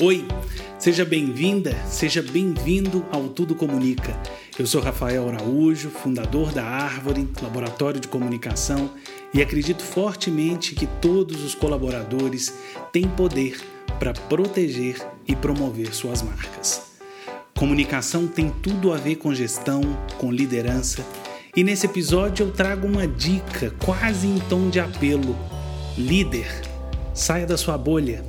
Oi, seja bem-vinda, seja bem-vindo ao Tudo Comunica. Eu sou Rafael Araújo, fundador da Árvore, laboratório de comunicação, e acredito fortemente que todos os colaboradores têm poder para proteger e promover suas marcas. Comunicação tem tudo a ver com gestão, com liderança, e nesse episódio eu trago uma dica quase em tom de apelo: líder, saia da sua bolha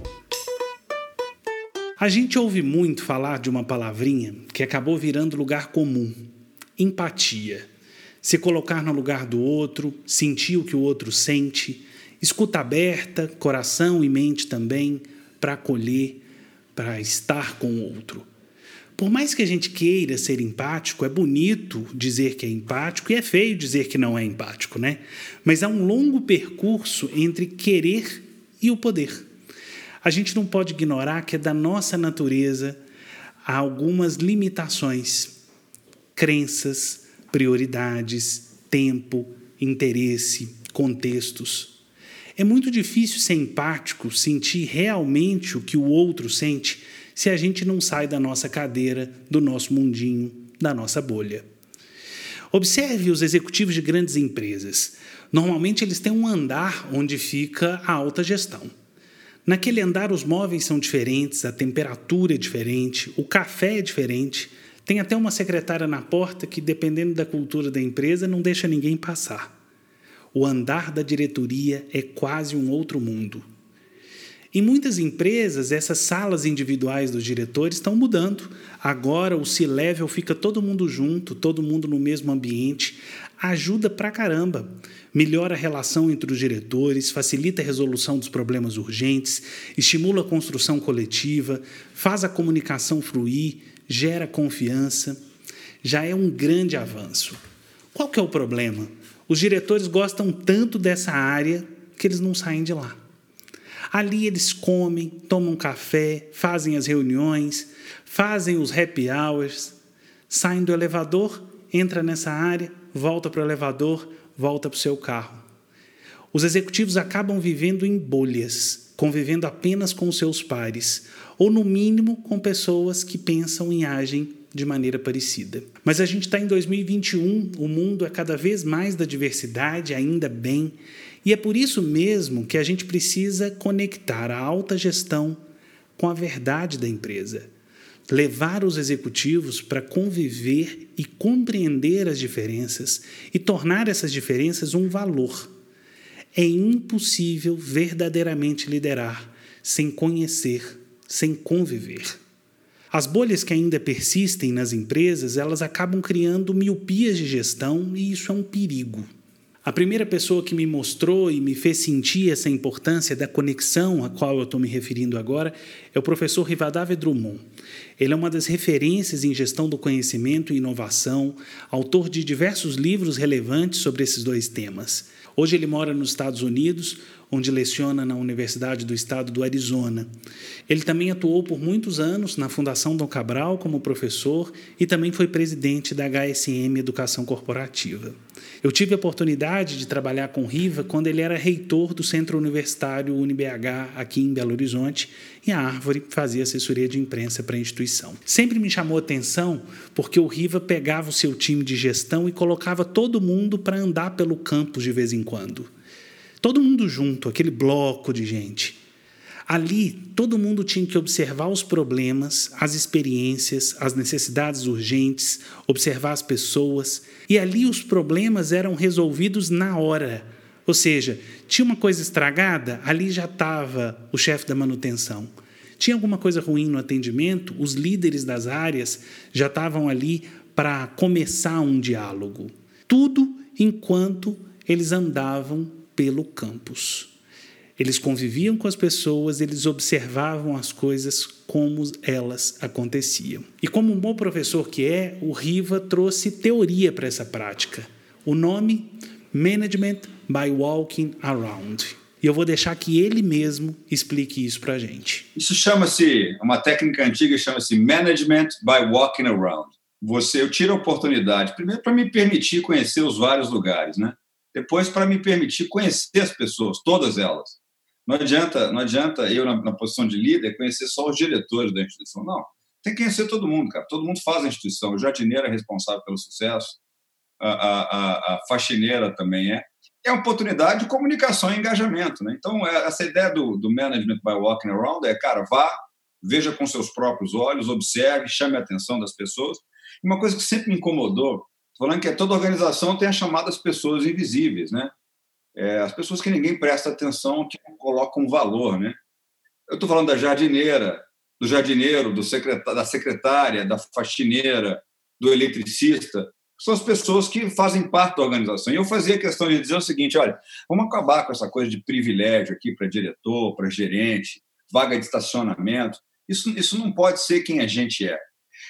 a gente ouve muito falar de uma palavrinha que acabou virando lugar comum: empatia. Se colocar no lugar do outro, sentir o que o outro sente, escuta aberta, coração e mente também, para acolher, para estar com o outro. Por mais que a gente queira ser empático, é bonito dizer que é empático e é feio dizer que não é empático, né? Mas há um longo percurso entre querer e o poder a gente não pode ignorar que é da nossa natureza há algumas limitações, crenças, prioridades, tempo, interesse, contextos. É muito difícil ser empático, sentir realmente o que o outro sente, se a gente não sai da nossa cadeira, do nosso mundinho, da nossa bolha. Observe os executivos de grandes empresas. Normalmente eles têm um andar onde fica a alta gestão. Naquele andar, os móveis são diferentes, a temperatura é diferente, o café é diferente. Tem até uma secretária na porta que, dependendo da cultura da empresa, não deixa ninguém passar. O andar da diretoria é quase um outro mundo. Em muitas empresas, essas salas individuais dos diretores estão mudando. Agora o C-level fica todo mundo junto, todo mundo no mesmo ambiente. Ajuda pra caramba melhora a relação entre os diretores, facilita a resolução dos problemas urgentes, estimula a construção coletiva, faz a comunicação fluir, gera confiança. Já é um grande avanço. Qual que é o problema? Os diretores gostam tanto dessa área que eles não saem de lá. Ali eles comem, tomam café, fazem as reuniões, fazem os happy hours, saem do elevador, entra nessa área, volta para o elevador, volta para o seu carro. Os executivos acabam vivendo em bolhas, convivendo apenas com seus pares, ou no mínimo com pessoas que pensam e agem de maneira parecida. Mas a gente está em 2021, o mundo é cada vez mais da diversidade, ainda bem, e é por isso mesmo que a gente precisa conectar a alta gestão com a verdade da empresa levar os executivos para conviver e compreender as diferenças e tornar essas diferenças um valor. É impossível verdadeiramente liderar sem conhecer, sem conviver. As bolhas que ainda persistem nas empresas, elas acabam criando miopias de gestão e isso é um perigo. A primeira pessoa que me mostrou e me fez sentir essa importância da conexão a qual eu estou me referindo agora é o professor Rivadavia Drummond. Ele é uma das referências em gestão do conhecimento e inovação, autor de diversos livros relevantes sobre esses dois temas. Hoje ele mora nos Estados Unidos, onde leciona na Universidade do Estado do Arizona. Ele também atuou por muitos anos na Fundação Dom Cabral como professor e também foi presidente da HSM Educação Corporativa. Eu tive a oportunidade de trabalhar com Riva quando ele era reitor do Centro Universitário UniBH aqui em Belo Horizonte e a Árvore fazia assessoria de imprensa para a instituição. Sempre me chamou atenção porque o Riva pegava o seu time de gestão e colocava todo mundo para andar pelo campus de vez em quando. Todo mundo junto, aquele bloco de gente. Ali, todo mundo tinha que observar os problemas, as experiências, as necessidades urgentes, observar as pessoas. E ali os problemas eram resolvidos na hora. Ou seja, tinha uma coisa estragada, ali já estava o chefe da manutenção. Tinha alguma coisa ruim no atendimento, os líderes das áreas já estavam ali para começar um diálogo. Tudo enquanto eles andavam pelo campus. Eles conviviam com as pessoas, eles observavam as coisas como elas aconteciam. E como um bom professor que é, o Riva trouxe teoria para essa prática. O nome Management by Walking Around. E eu vou deixar que ele mesmo explique isso para a gente. Isso chama-se, uma técnica antiga chama-se Management by Walking Around. Você, eu tiro a oportunidade, primeiro para me permitir conhecer os vários lugares, né? Depois, para me permitir conhecer as pessoas, todas elas. Não adianta, não adianta eu, na, na, posição de líder, conhecer só os diretores da instituição. Não. Tem que conhecer todo mundo, cara. Todo mundo faz a instituição. O jardineiro é responsável pelo sucesso, a, a, a faxineira também é. É uma oportunidade de comunicação e engajamento. Né? Então, é, essa ideia do, do management by walking around é, cara, vá, veja com seus próprios olhos, observe, chame a atenção das pessoas. Uma coisa que sempre me incomodou, falando que é toda organização tem as chamadas pessoas invisíveis, né? É, as pessoas que ninguém presta atenção, que colocam valor, né? Eu estou falando da jardineira, do jardineiro, do secretário, da secretária, da faxineira, do eletricista, são as pessoas que fazem parte da organização. E eu fazia questão de dizer o seguinte: olha, vamos acabar com essa coisa de privilégio aqui para diretor, para gerente, vaga de estacionamento. Isso, isso não pode ser quem a gente é.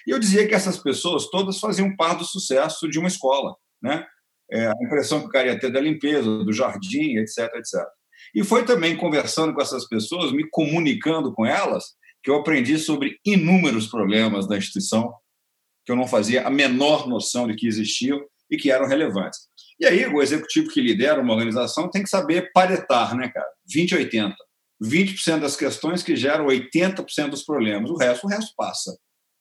E eu dizia que essas pessoas todas faziam parte do sucesso de uma escola, né? É, a impressão que o cara ia ter da limpeza, do jardim, etc, etc. E foi também conversando com essas pessoas, me comunicando com elas, que eu aprendi sobre inúmeros problemas da instituição que eu não fazia a menor noção de que existiam e que eram relevantes. E aí, o executivo que lidera uma organização tem que saber paretar, né, cara? 20 80. 20% das questões que geram 80% dos problemas. O resto, o resto passa.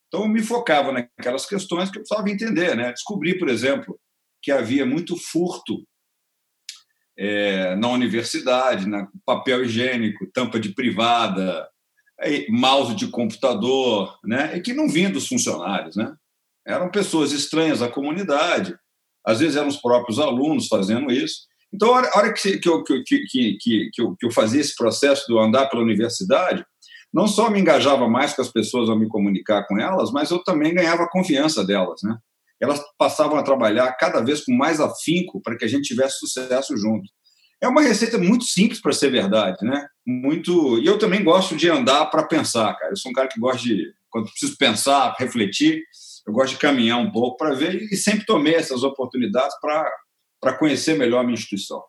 Então, eu me focava naquelas questões que eu precisava entender, né? Descobri, por exemplo, que havia muito furto é, na universidade, na papel higiênico, tampa de privada, mouse de computador, né? E que não vinha dos funcionários, né? Eram pessoas estranhas à comunidade, às vezes eram os próprios alunos fazendo isso. Então, a hora que, eu fazia esse processo de andar pela universidade, não só me engajava mais com as pessoas ao me comunicar com elas, mas eu também ganhava a confiança delas, né? Elas passavam a trabalhar cada vez com mais afinco para que a gente tivesse sucesso junto. É uma receita muito simples para ser verdade, né? Muito. E eu também gosto de andar para pensar, cara. Eu sou um cara que gosta de, quando preciso pensar, refletir, eu gosto de caminhar um pouco para ver e sempre tomei essas oportunidades para conhecer melhor a minha instituição.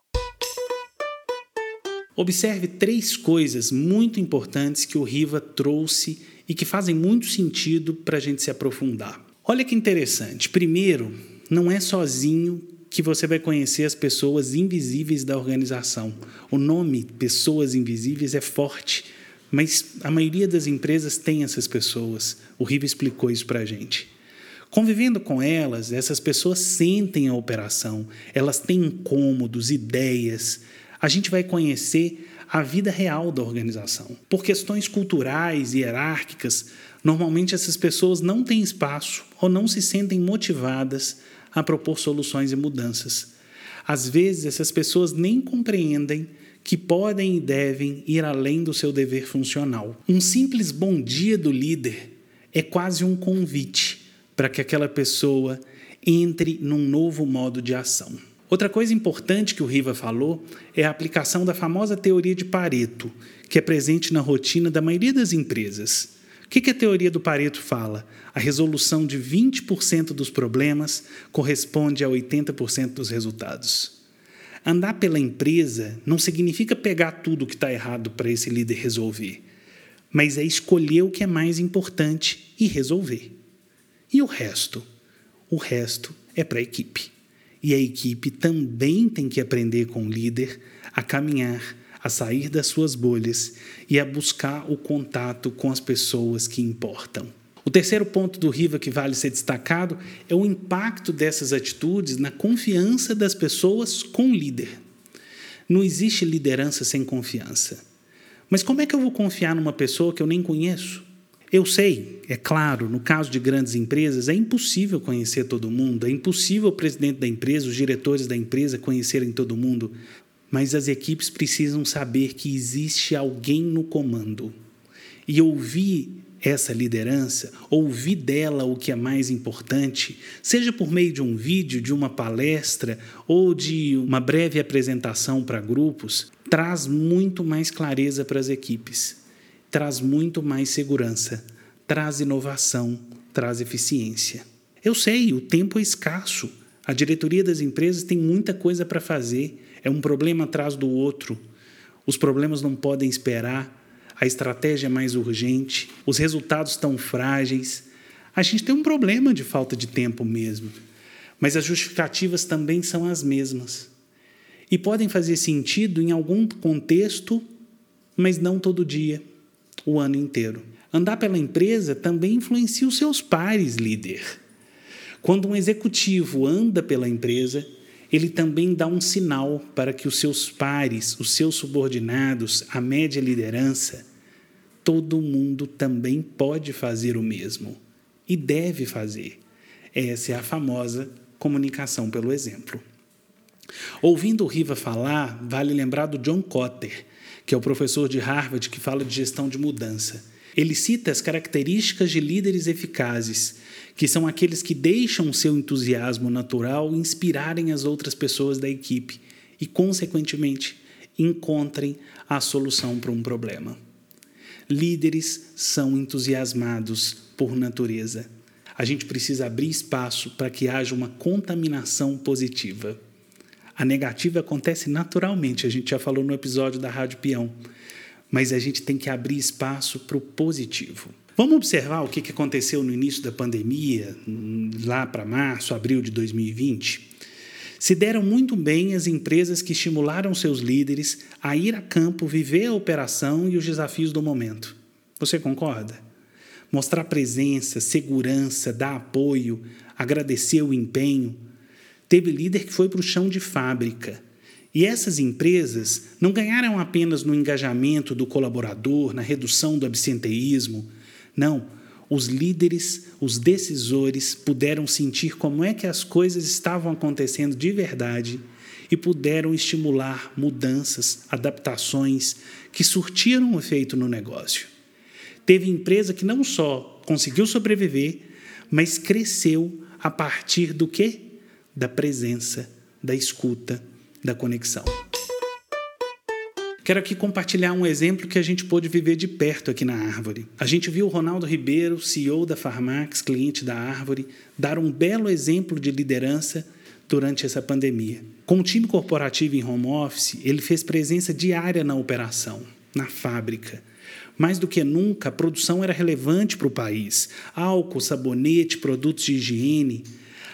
Observe três coisas muito importantes que o Riva trouxe e que fazem muito sentido para a gente se aprofundar. Olha que interessante. Primeiro, não é sozinho que você vai conhecer as pessoas invisíveis da organização. O nome Pessoas Invisíveis é forte, mas a maioria das empresas tem essas pessoas. O Riva explicou isso para a gente. Convivendo com elas, essas pessoas sentem a operação, elas têm incômodos, ideias. A gente vai conhecer a vida real da organização. Por questões culturais e hierárquicas, normalmente essas pessoas não têm espaço ou não se sentem motivadas a propor soluções e mudanças. Às vezes, essas pessoas nem compreendem que podem e devem ir além do seu dever funcional. Um simples bom dia do líder é quase um convite para que aquela pessoa entre num novo modo de ação. Outra coisa importante que o Riva falou é a aplicação da famosa teoria de Pareto, que é presente na rotina da maioria das empresas. O que a teoria do Pareto fala? A resolução de 20% dos problemas corresponde a 80% dos resultados. Andar pela empresa não significa pegar tudo que está errado para esse líder resolver, mas é escolher o que é mais importante e resolver. E o resto? O resto é para a equipe. E a equipe também tem que aprender com o líder a caminhar, a sair das suas bolhas e a buscar o contato com as pessoas que importam. O terceiro ponto do Riva que vale ser destacado é o impacto dessas atitudes na confiança das pessoas com o líder. Não existe liderança sem confiança. Mas como é que eu vou confiar numa pessoa que eu nem conheço? Eu sei, é claro, no caso de grandes empresas, é impossível conhecer todo mundo, é impossível o presidente da empresa, os diretores da empresa conhecerem todo mundo, mas as equipes precisam saber que existe alguém no comando. E ouvir essa liderança, ouvir dela o que é mais importante, seja por meio de um vídeo, de uma palestra ou de uma breve apresentação para grupos, traz muito mais clareza para as equipes traz muito mais segurança, traz inovação, traz eficiência. Eu sei, o tempo é escasso. A diretoria das empresas tem muita coisa para fazer, é um problema atrás do outro. Os problemas não podem esperar, a estratégia é mais urgente, os resultados estão frágeis. A gente tem um problema de falta de tempo mesmo. Mas as justificativas também são as mesmas. E podem fazer sentido em algum contexto mas não todo dia, o ano inteiro. Andar pela empresa também influencia os seus pares, líder. Quando um executivo anda pela empresa, ele também dá um sinal para que os seus pares, os seus subordinados, a média liderança, todo mundo também pode fazer o mesmo e deve fazer. Essa é a famosa comunicação pelo exemplo. Ouvindo o Riva falar, vale lembrar do John Cotter, que é o professor de Harvard que fala de gestão de mudança. Ele cita as características de líderes eficazes, que são aqueles que deixam seu entusiasmo natural inspirarem as outras pessoas da equipe e, consequentemente, encontrem a solução para um problema. Líderes são entusiasmados por natureza. A gente precisa abrir espaço para que haja uma contaminação positiva. A negativa acontece naturalmente, a gente já falou no episódio da Rádio Peão, mas a gente tem que abrir espaço para o positivo. Vamos observar o que aconteceu no início da pandemia, lá para março, abril de 2020? Se deram muito bem as empresas que estimularam seus líderes a ir a campo, viver a operação e os desafios do momento. Você concorda? Mostrar presença, segurança, dar apoio, agradecer o empenho, Teve líder que foi para o chão de fábrica. E essas empresas não ganharam apenas no engajamento do colaborador, na redução do absenteísmo. Não, os líderes, os decisores puderam sentir como é que as coisas estavam acontecendo de verdade e puderam estimular mudanças, adaptações que surtiram efeito no negócio. Teve empresa que não só conseguiu sobreviver, mas cresceu a partir do que? Da presença, da escuta, da conexão. Quero aqui compartilhar um exemplo que a gente pôde viver de perto aqui na Árvore. A gente viu o Ronaldo Ribeiro, CEO da Farmax, cliente da Árvore, dar um belo exemplo de liderança durante essa pandemia. Com o time corporativo em home office, ele fez presença diária na operação, na fábrica. Mais do que nunca, a produção era relevante para o país. Álcool, sabonete, produtos de higiene,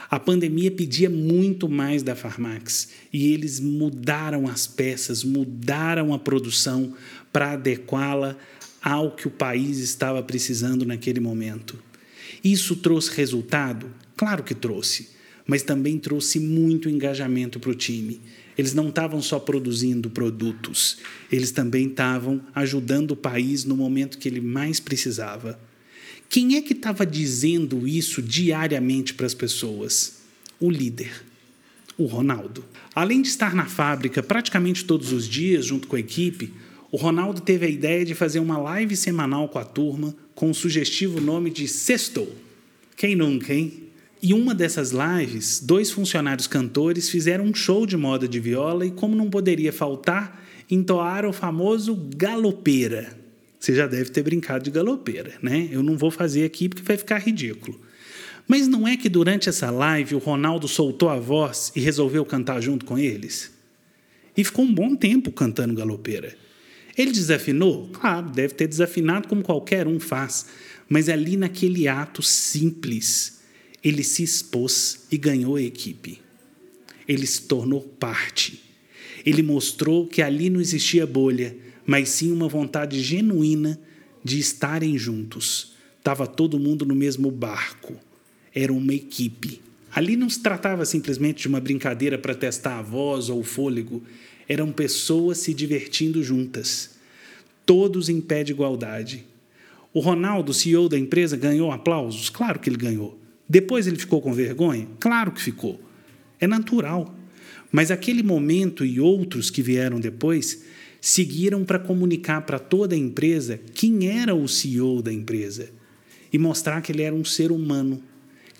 a pandemia pedia muito mais da Farmax e eles mudaram as peças, mudaram a produção para adequá-la ao que o país estava precisando naquele momento. Isso trouxe resultado? Claro que trouxe, mas também trouxe muito engajamento para o time. Eles não estavam só produzindo produtos, eles também estavam ajudando o país no momento que ele mais precisava. Quem é que estava dizendo isso diariamente para as pessoas? O líder, o Ronaldo. Além de estar na fábrica praticamente todos os dias junto com a equipe, o Ronaldo teve a ideia de fazer uma live semanal com a turma com o sugestivo nome de Sextou. Quem nunca, hein? E uma dessas lives, dois funcionários cantores fizeram um show de moda de viola e, como não poderia faltar, entoaram o famoso galopeira. Você já deve ter brincado de galopeira, né? Eu não vou fazer aqui porque vai ficar ridículo. Mas não é que durante essa live o Ronaldo soltou a voz e resolveu cantar junto com eles? E ficou um bom tempo cantando galopeira. Ele desafinou? Claro, deve ter desafinado como qualquer um faz. Mas ali naquele ato simples, ele se expôs e ganhou a equipe. Ele se tornou parte. Ele mostrou que ali não existia bolha, mas sim uma vontade genuína de estarem juntos. Estava todo mundo no mesmo barco. Era uma equipe. Ali não se tratava simplesmente de uma brincadeira para testar a voz ou o fôlego. Eram pessoas se divertindo juntas. Todos em pé de igualdade. O Ronaldo, CEO da empresa, ganhou aplausos? Claro que ele ganhou. Depois ele ficou com vergonha? Claro que ficou. É natural. Mas aquele momento e outros que vieram depois seguiram para comunicar para toda a empresa quem era o CEO da empresa e mostrar que ele era um ser humano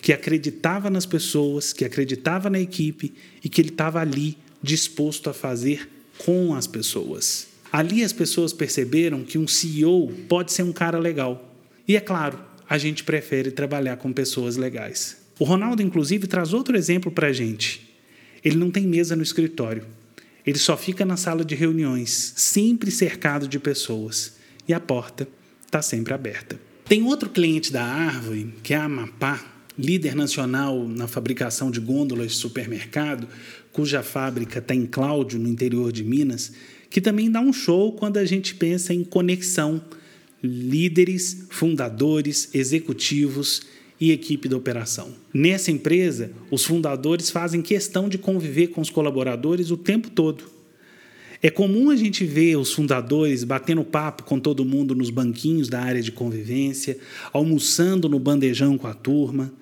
que acreditava nas pessoas, que acreditava na equipe e que ele estava ali disposto a fazer com as pessoas. Ali as pessoas perceberam que um CEO pode ser um cara legal. E é claro, a gente prefere trabalhar com pessoas legais. O Ronaldo, inclusive, traz outro exemplo para a gente. Ele não tem mesa no escritório. Ele só fica na sala de reuniões, sempre cercado de pessoas, e a porta está sempre aberta. Tem outro cliente da Árvore, que é a Amapá, líder nacional na fabricação de gôndolas de supermercado, cuja fábrica está em Cláudio, no interior de Minas, que também dá um show quando a gente pensa em conexão líderes, fundadores, executivos e equipe de operação. Nessa empresa, os fundadores fazem questão de conviver com os colaboradores o tempo todo. É comum a gente ver os fundadores batendo papo com todo mundo nos banquinhos da área de convivência, almoçando no bandejão com a turma.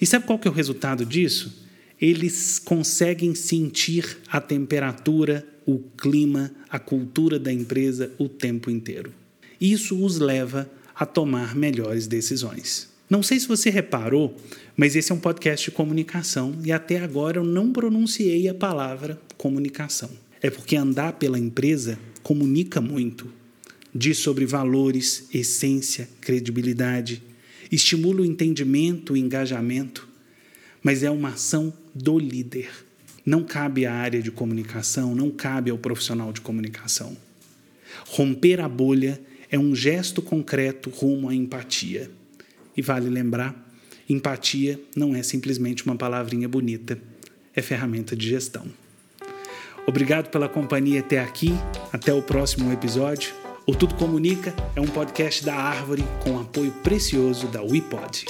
E sabe qual que é o resultado disso? Eles conseguem sentir a temperatura, o clima, a cultura da empresa o tempo inteiro. Isso os leva a tomar melhores decisões. Não sei se você reparou, mas esse é um podcast de comunicação e até agora eu não pronunciei a palavra comunicação. É porque andar pela empresa comunica muito. Diz sobre valores, essência, credibilidade, estimula o entendimento, o engajamento, mas é uma ação do líder. Não cabe à área de comunicação, não cabe ao profissional de comunicação. Romper a bolha é um gesto concreto rumo à empatia. E vale lembrar: empatia não é simplesmente uma palavrinha bonita, é ferramenta de gestão. Obrigado pela companhia até aqui. Até o próximo episódio. O Tudo Comunica é um podcast da Árvore com apoio precioso da WePod.